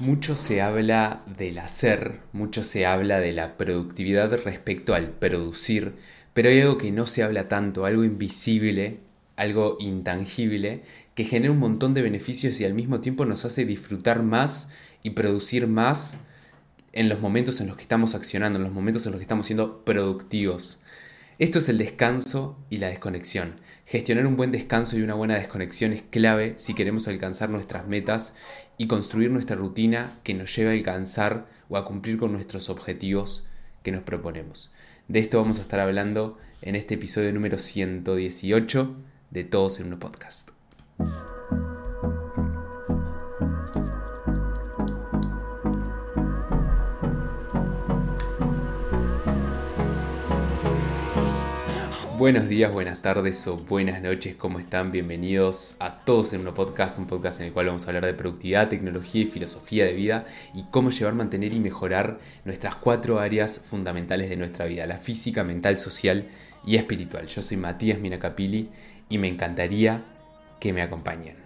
Mucho se habla del hacer, mucho se habla de la productividad respecto al producir, pero hay algo que no se habla tanto, algo invisible, algo intangible, que genera un montón de beneficios y al mismo tiempo nos hace disfrutar más y producir más en los momentos en los que estamos accionando, en los momentos en los que estamos siendo productivos. Esto es el descanso y la desconexión. Gestionar un buen descanso y una buena desconexión es clave si queremos alcanzar nuestras metas y construir nuestra rutina que nos lleve a alcanzar o a cumplir con nuestros objetivos que nos proponemos. De esto vamos a estar hablando en este episodio número 118 de Todos en un podcast. Buenos días, buenas tardes o buenas noches, ¿cómo están? Bienvenidos a todos en un podcast, un podcast en el cual vamos a hablar de productividad, tecnología y filosofía de vida y cómo llevar, mantener y mejorar nuestras cuatro áreas fundamentales de nuestra vida, la física, mental, social y espiritual. Yo soy Matías Minacapili y me encantaría que me acompañen.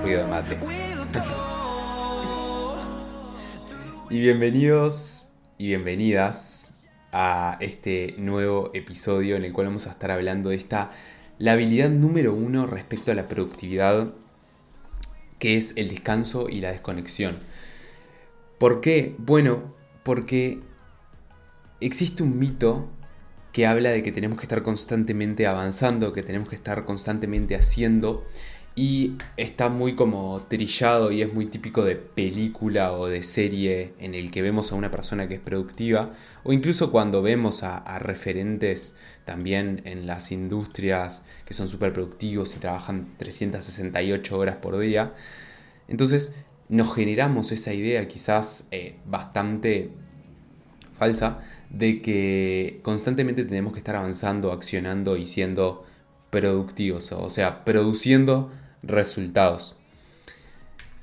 Cuidado mate. y bienvenidos y bienvenidas a este nuevo episodio en el cual vamos a estar hablando de esta, la habilidad número uno respecto a la productividad, que es el descanso y la desconexión. ¿Por qué? Bueno, porque existe un mito que habla de que tenemos que estar constantemente avanzando, que tenemos que estar constantemente haciendo y está muy como trillado y es muy típico de película o de serie en el que vemos a una persona que es productiva o incluso cuando vemos a, referentes también en las industrias que son súper productivos y trabajan 368 horas por día. Entonces nos generamos esa idea quizás eh, bastante falsa de que constantemente tenemos que estar avanzando, accionando y siendo productivos, o sea, produciendo resultados.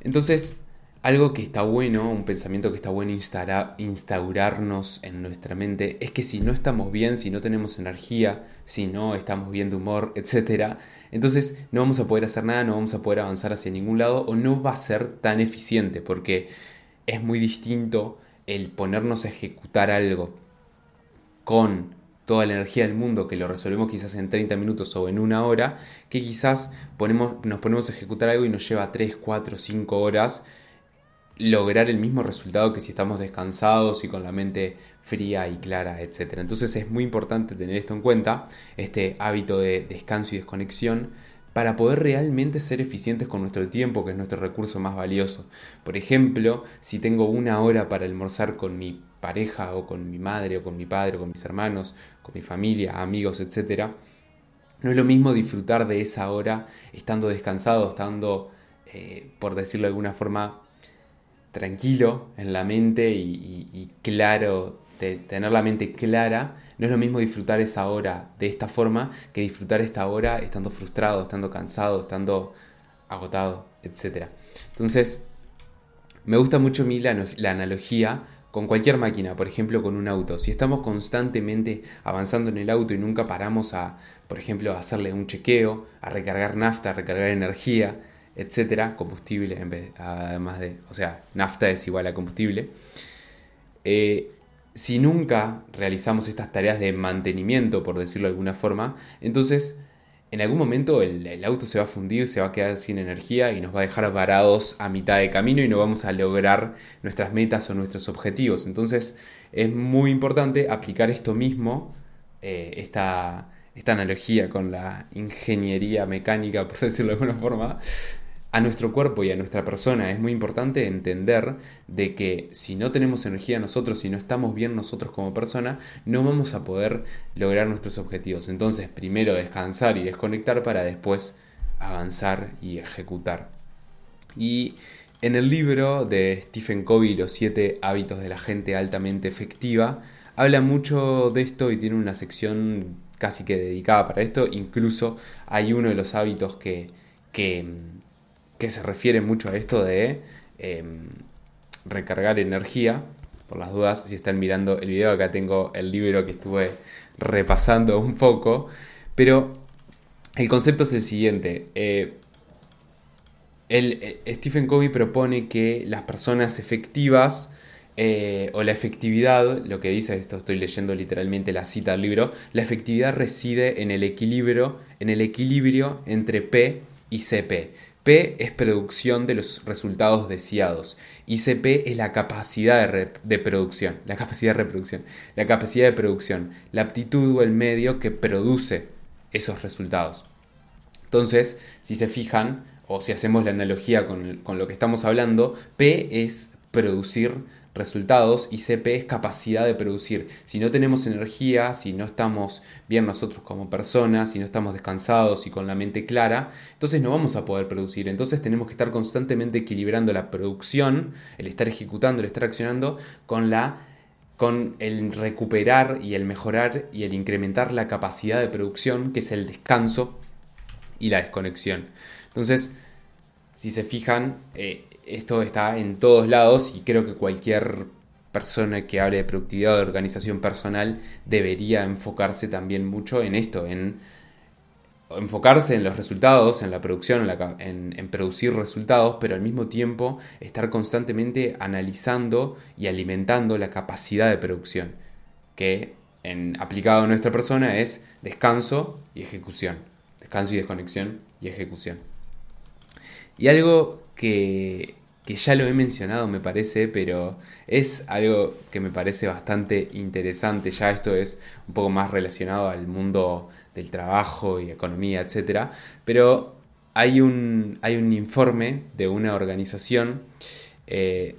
Entonces, algo que está bueno, un pensamiento que está bueno instaurarnos en nuestra mente, es que si no estamos bien, si no tenemos energía, si no estamos bien de humor, etc., entonces no vamos a poder hacer nada, no vamos a poder avanzar hacia ningún lado o no va a ser tan eficiente porque es muy distinto el ponernos a ejecutar algo con toda la energía del mundo que lo resolvemos quizás en 30 minutos o en una hora, que quizás ponemos, nos ponemos a ejecutar algo y nos lleva 3, 4, 5 horas lograr el mismo resultado que si estamos descansados y con la mente fría y clara, etc. Entonces es muy importante tener esto en cuenta, este hábito de descanso y desconexión, para poder realmente ser eficientes con nuestro tiempo, que es nuestro recurso más valioso. Por ejemplo, si tengo una hora para almorzar con mi pareja o con mi madre o con mi padre o con mis hermanos, con mi familia, amigos, etc., no es lo mismo disfrutar de esa hora estando descansado, estando, eh, por decirlo de alguna forma, tranquilo en la mente y, claro, tener la mente clara, no es lo mismo disfrutar esa hora de esta forma que disfrutar esta hora estando frustrado, estando cansado, estando agotado, etc. Entonces, me gusta mucho a mí la, la analogía con cualquier máquina, por ejemplo con un auto. Si estamos constantemente avanzando en el auto y nunca paramos a, por ejemplo, a hacerle un chequeo, a recargar nafta, a recargar energía, etcétera, combustible, en vez, además de, o sea, nafta es igual a combustible. Eh, si nunca realizamos estas tareas de mantenimiento, por decirlo de alguna forma, entonces en algún momento el, auto se va a fundir, se va a quedar sin energía y nos va a dejar varados a mitad de camino y no vamos a lograr nuestras metas o nuestros objetivos. Entonces es muy importante aplicar esto mismo, eh, esta, esta analogía con la ingeniería mecánica, por decirlo de alguna forma, a nuestro cuerpo y a nuestra persona. Es muy importante entender de que si no tenemos energía nosotros, si no estamos bien nosotros como persona, no vamos a poder lograr nuestros objetivos. Entonces, primero descansar y desconectar para después avanzar y ejecutar. Y en el libro de Stephen Covey, Los siete hábitos de la gente altamente efectiva, habla mucho de esto y tiene una sección casi que dedicada para esto. Incluso hay uno de los hábitos que, que que se refiere mucho a esto de em, recargar energía. Por las dudas, si están mirando el video, acá tengo el libro que estuve repasando un poco. Pero el concepto es el siguiente. Eh, El, Stephen Covey propone que las personas efectivas eh, o la efectividad, lo que dice esto, estoy leyendo literalmente la cita del libro, la efectividad reside en el equilibrio, en el equilibrio entre P y CP. P es producción de los resultados deseados y CP es la capacidad de, producción, la capacidad de reproducción, la capacidad de producción, la aptitud o el medio que produce esos resultados. Entonces, si se fijan, o si hacemos la analogía con, con lo que estamos hablando, P es producir resultados y CP es capacidad de producir. Si no tenemos energía, si no estamos bien nosotros como personas, si no estamos descansados y con la mente clara, entonces no vamos a poder producir. Entonces tenemos que estar constantemente equilibrando la producción, el estar ejecutando, el estar accionando con la con el recuperar y el mejorar y el incrementar la capacidad de producción, que es el descanso y la desconexión. Entonces, si se fijan, eh, esto está en todos lados y creo que cualquier persona que hable de productividad o de organización personal debería enfocarse también mucho en esto, en enfocarse en los resultados, en la producción, en, producir resultados, pero al mismo tiempo estar constantemente analizando y alimentando la capacidad de producción, que en, aplicado a nuestra persona es descanso y ejecución, descanso y desconexión y ejecución. Y algo que que ya lo he mencionado me parece, pero es algo que me parece bastante interesante. Ya esto es un poco más relacionado al mundo del trabajo y economía, etc. Pero hay un, hay un informe de una organización eh,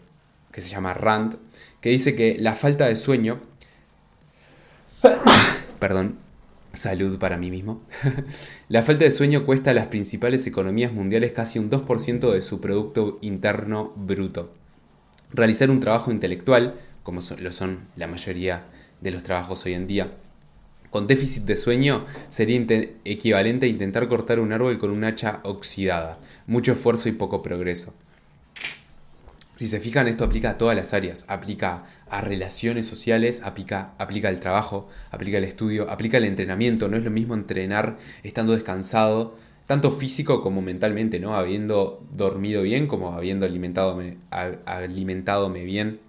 que se llama RAND que dice que la falta de sueño... perdón, Salud para mí mismo. la falta de sueño cuesta a las principales economías mundiales casi un 2% de su Producto Interno Bruto. Realizar un trabajo intelectual, como lo son la mayoría de los trabajos hoy en día, con déficit de sueño sería equivalente a intentar cortar un árbol con un hacha oxidada. Mucho esfuerzo y poco progreso. Si se fijan, esto aplica a todas las áreas. Aplica a relaciones sociales, aplica, aplica al trabajo, aplica al estudio, aplica al entrenamiento. No es lo mismo entrenar estando descansado, tanto físico como mentalmente, ¿no? Habiendo dormido bien como habiendo alimentadome, alimentadome bien,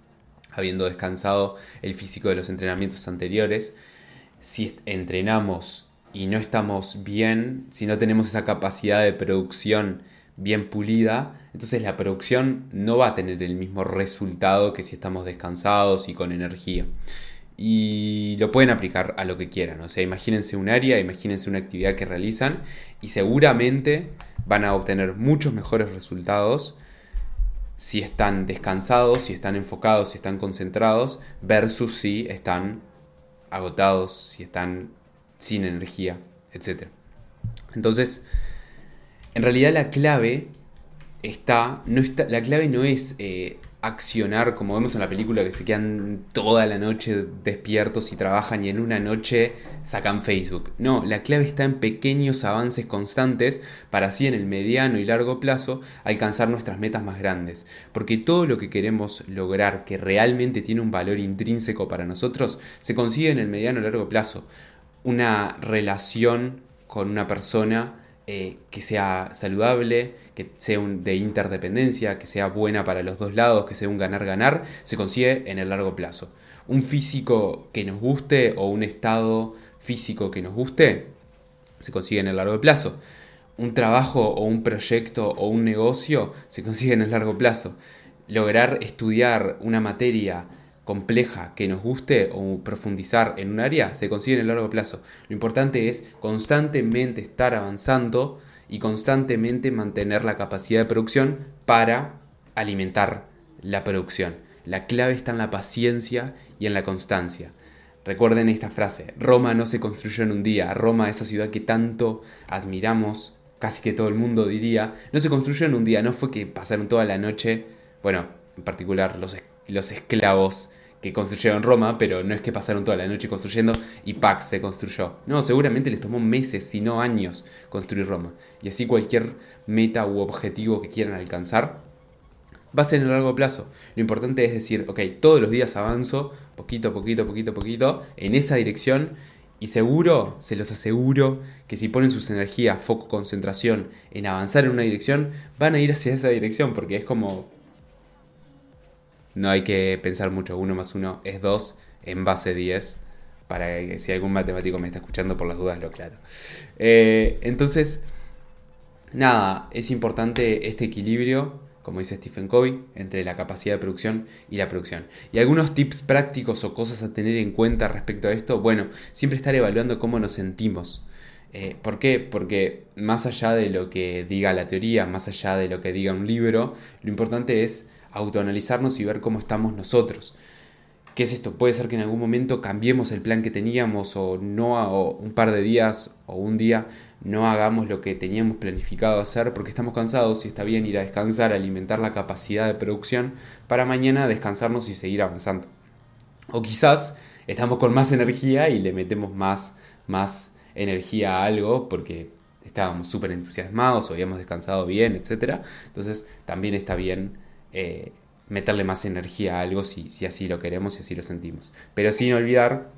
habiendo descansado el físico de los entrenamientos anteriores. Si entrenamos y no estamos bien, si no tenemos esa capacidad de producción bien pulida, entonces la producción no va a tener el mismo resultado que si estamos descansados y con energía. Y lo pueden aplicar a lo que quieran. O sea, imagínense un área, imagínense una actividad que realizan y seguramente van a obtener muchos mejores resultados si están descansados, si están enfocados, si están concentrados, versus si están agotados, si están sin energía, etc. Entonces, en realidad la clave está, no está, la clave no es eh, accionar como vemos en la película que se quedan toda la noche despiertos y trabajan y en una noche sacan Facebook. No, la clave está en pequeños avances constantes para así en el mediano y largo plazo alcanzar nuestras metas más grandes. Porque todo lo que queremos lograr que realmente tiene un valor intrínseco para nosotros se consigue en el mediano y largo plazo. Una relación con una persona eh, que sea saludable, que sea de interdependencia, que sea buena para los dos lados, que sea un ganar-ganar, se consigue en el largo plazo. Un físico que nos guste o un estado físico que nos guste, se consigue en el largo plazo. Un trabajo o un proyecto o un negocio se consigue en el largo plazo. Lograr estudiar una materia compleja que nos guste o profundizar en un área se consigue en el largo plazo. Lo importante es constantemente estar avanzando y constantemente mantener la capacidad de producción para alimentar la producción. La clave está en la paciencia y en la constancia. Recuerden esta frase, Roma no se construyó en un día, Roma, esa ciudad que tanto admiramos, casi que todo el mundo diría, no se construyó en un día, no fue que pasaron toda la noche, bueno, en particular los los esclavos que construyeron Roma, pero no es que pasaron toda la noche construyendo y Pax se construyó. No, seguramente les tomó meses, si no años, construir Roma. Y así cualquier meta u objetivo que quieran alcanzar va a ser en el largo plazo. Lo importante es decir, ok, todos los días avanzo, poquito, poquito, poquito, poquito, en esa dirección Y seguro, se los aseguro, que si ponen sus energías, foco, concentración en avanzar en una dirección, van a ir hacia esa dirección, porque es como... No hay que pensar mucho, uno más uno es dos en base 10, para que si algún matemático me está escuchando por las dudas lo claro. Eh, entonces, nada, es importante este equilibrio como dice Stephen Covey, entre la capacidad de producción y la producción. Y algunos tips prácticos o cosas a tener en cuenta respecto a esto, bueno, siempre estar evaluando cómo nos sentimos. Eh, ¿Por qué? Porque más allá de lo que diga la teoría, más allá de lo que diga un libro, lo importante es autoanalizarnos y ver cómo estamos nosotros. ¿Qué es esto? Puede ser que en algún momento cambiemos el plan que teníamos o no o un par de días o un día no hagamos lo que teníamos planificado hacer porque estamos cansados y está bien ir a descansar, alimentar la capacidad de producción para mañana descansarnos y seguir avanzando. O quizás estamos con más energía y le metemos más, más energía a algo porque estábamos súper entusiasmados o habíamos descansado bien, etc. Entonces también está bien eh, meterle más energía a algo si, si así lo queremos y así lo sentimos. Pero sin olvidar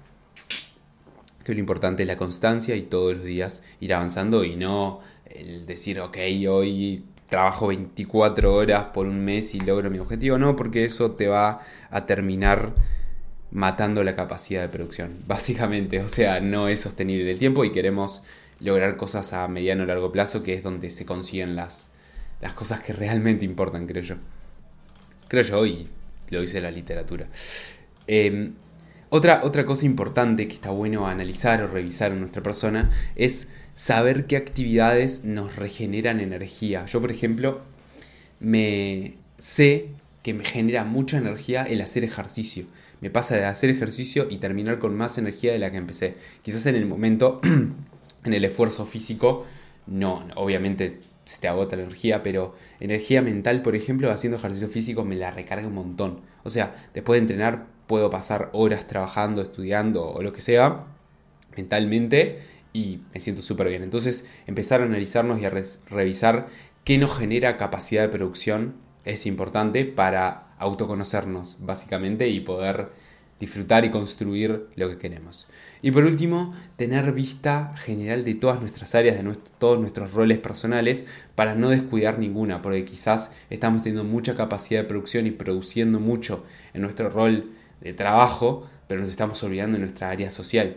que lo importante es la constancia y todos los días ir avanzando y no el decir, ok, hoy trabajo 24 horas por un mes y logro mi objetivo, no, porque eso te va a terminar matando la capacidad de producción, básicamente, o sea, no es sostenible el tiempo y queremos lograr cosas a mediano o largo plazo, que es donde se consiguen las, las cosas que realmente importan, creo yo. Creo yo, y lo dice la literatura. Em, otra, otra cosa importante que está bueno analizar o revisar en nuestra persona es saber qué actividades nos regeneran energía. Yo, por ejemplo, me sé que me genera mucha energía el hacer ejercicio. Me pasa de hacer ejercicio y terminar con más energía de la que empecé. Quizás en el momento, en el esfuerzo físico, no, obviamente se te agota la energía, pero energía mental, por ejemplo, haciendo ejercicio físico me la recarga un montón. O sea, después de entrenar puedo pasar horas trabajando, estudiando o lo que sea, mentalmente, y me siento súper bien. Entonces, empezar a analizarnos y a revisar qué nos genera capacidad de producción es importante para autoconocernos, básicamente, y poder disfrutar y construir lo que queremos. Y por último, tener vista general de todas nuestras áreas, de todos nuestros roles personales, para no descuidar ninguna, porque quizás estamos teniendo mucha capacidad de producción y produciendo mucho en nuestro rol de trabajo, pero nos estamos olvidando de nuestra área social.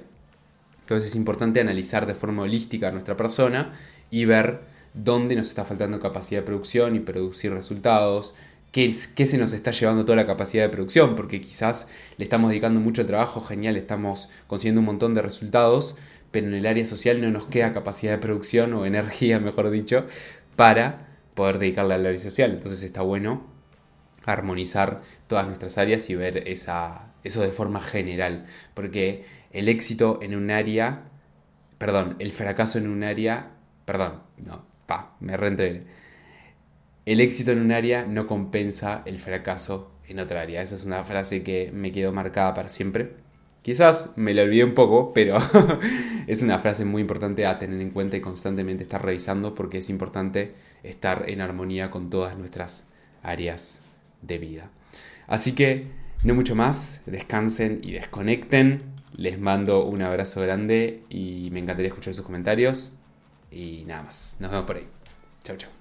Entonces es importante analizar de forma holística a nuestra persona y ver dónde nos está faltando capacidad de producción y producir resultados, qué, se nos está llevando toda la capacidad de producción, porque quizás le estamos dedicando mucho trabajo, genial, estamos consiguiendo un montón de resultados, pero en el área social no nos queda capacidad de producción o energía, mejor dicho, para poder dedicarle al área social. Entonces está bueno armonizar todas nuestras áreas y ver esa, eso de forma general, porque el éxito en un área, perdón, el fracaso en un área, perdón, no, pa, me reentré el éxito en un área no compensa el fracaso en otra área. Esa es una frase que me quedó marcada para siempre. Quizás me la olvidé un poco, pero es una frase muy importante a tener en cuenta y constantemente estar revisando porque es importante estar en armonía con todas nuestras áreas de vida. Así que no mucho más, descansen y desconecten. Les mando un abrazo grande y me encantaría escuchar sus comentarios. Y nada más, nos vemos por ahí. Chao, chao.